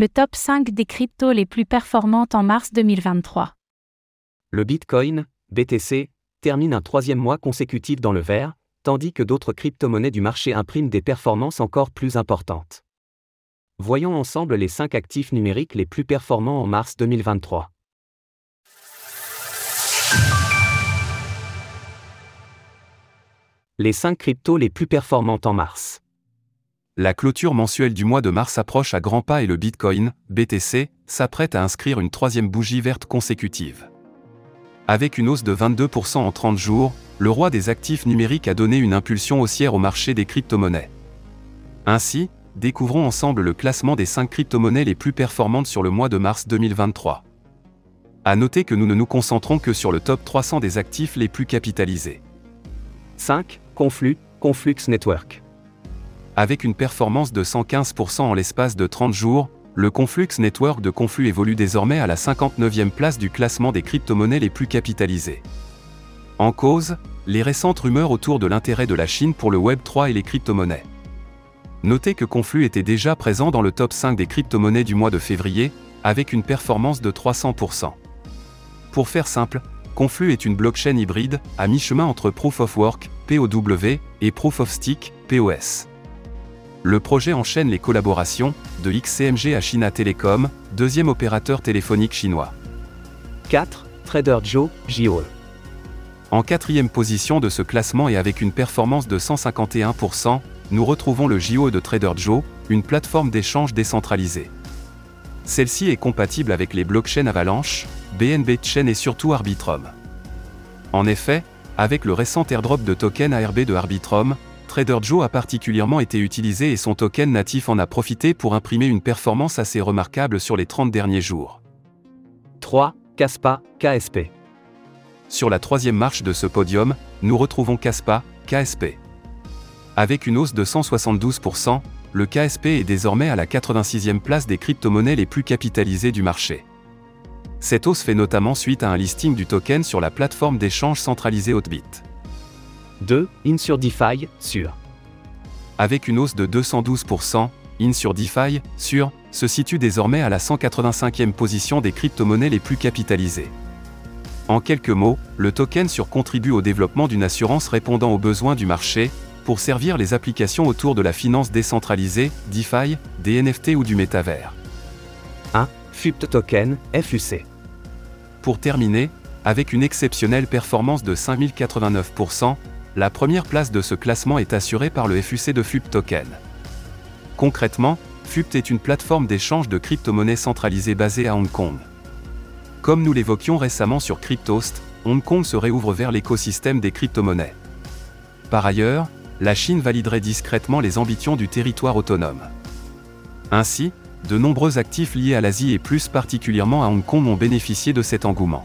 Le top 5 des cryptos les plus performantes en mars 2023. Le Bitcoin, BTC, termine un troisième mois consécutif dans le vert, tandis que d'autres crypto-monnaies du marché impriment des performances encore plus importantes. Voyons ensemble les 5 actifs numériques les plus performants en mars 2023. Les 5 cryptos les plus performantes en mars. La clôture mensuelle du mois de mars approche à grands pas et le Bitcoin, BTC, s'apprête à inscrire une troisième bougie verte consécutive. Avec une hausse de 22% en 30 jours, le roi des actifs numériques a donné une impulsion haussière au marché des crypto-monnaies. Ainsi, découvrons ensemble le classement des 5 crypto-monnaies les plus performantes sur le mois de mars 2023. À noter que nous ne nous concentrons que sur le top 300 des actifs les plus capitalisés. 5. Conflux, Conflux Network. Avec une performance de 115% en l'espace de 30 jours, le Conflux Network de Conflux évolue désormais à la 59e place du classement des crypto-monnaies les plus capitalisées. En cause, les récentes rumeurs autour de l'intérêt de la Chine pour le Web3 et les crypto-monnaies. Notez que Conflux était déjà présent dans le top 5 des crypto-monnaies du mois de février, avec une performance de 300%. Pour faire simple, Conflux est une blockchain hybride, à mi-chemin entre Proof of Work, POW, et Proof of Stake, POS. Le projet enchaîne les collaborations, de XCMG à China Telecom, deuxième opérateur téléphonique chinois. 4. Trader Joe, JO. En quatrième position de ce classement et avec une performance de 151%, nous retrouvons le JO de Trader Joe, une plateforme d'échange décentralisée. Celle-ci est compatible avec les blockchains Avalanche, BNB Chain et surtout Arbitrum. En effet, avec le récent airdrop de token ARB de Arbitrum, Trader Joe a particulièrement été utilisé et son token natif en a profité pour imprimer une performance assez remarquable sur les 30 derniers jours. 3. Caspa, KSP. Sur la troisième marche de ce podium, nous retrouvons Caspa, KSP. Avec une hausse de 172%, le KSP est désormais à la 86e place des crypto-monnaies les plus capitalisées du marché. Cette hausse fait notamment suite à un listing du token sur la plateforme d'échange centralisée Hotbit. 2. In sur DeFi, sur. Avec une hausse de 212%, In sur DeFi, sur, se situe désormais à la 185e position des crypto-monnaies les plus capitalisées. En quelques mots, le token sur contribue au développement d'une assurance répondant aux besoins du marché, pour servir les applications autour de la finance décentralisée, DeFi, des NFT ou du métavers. 1. FUPT Token, FUC. Pour terminer, avec une exceptionnelle performance de 5089%, la première place de ce classement est assurée par le FUC de FUP Token. Concrètement, FUPT est une plateforme d'échange de crypto-monnaies centralisée basée à Hong Kong. Comme nous l'évoquions récemment sur Cryptost, Hong Kong se réouvre vers l'écosystème des crypto-monnaies. Par ailleurs, la Chine validerait discrètement les ambitions du territoire autonome. Ainsi, de nombreux actifs liés à l'Asie et plus particulièrement à Hong Kong ont bénéficié de cet engouement.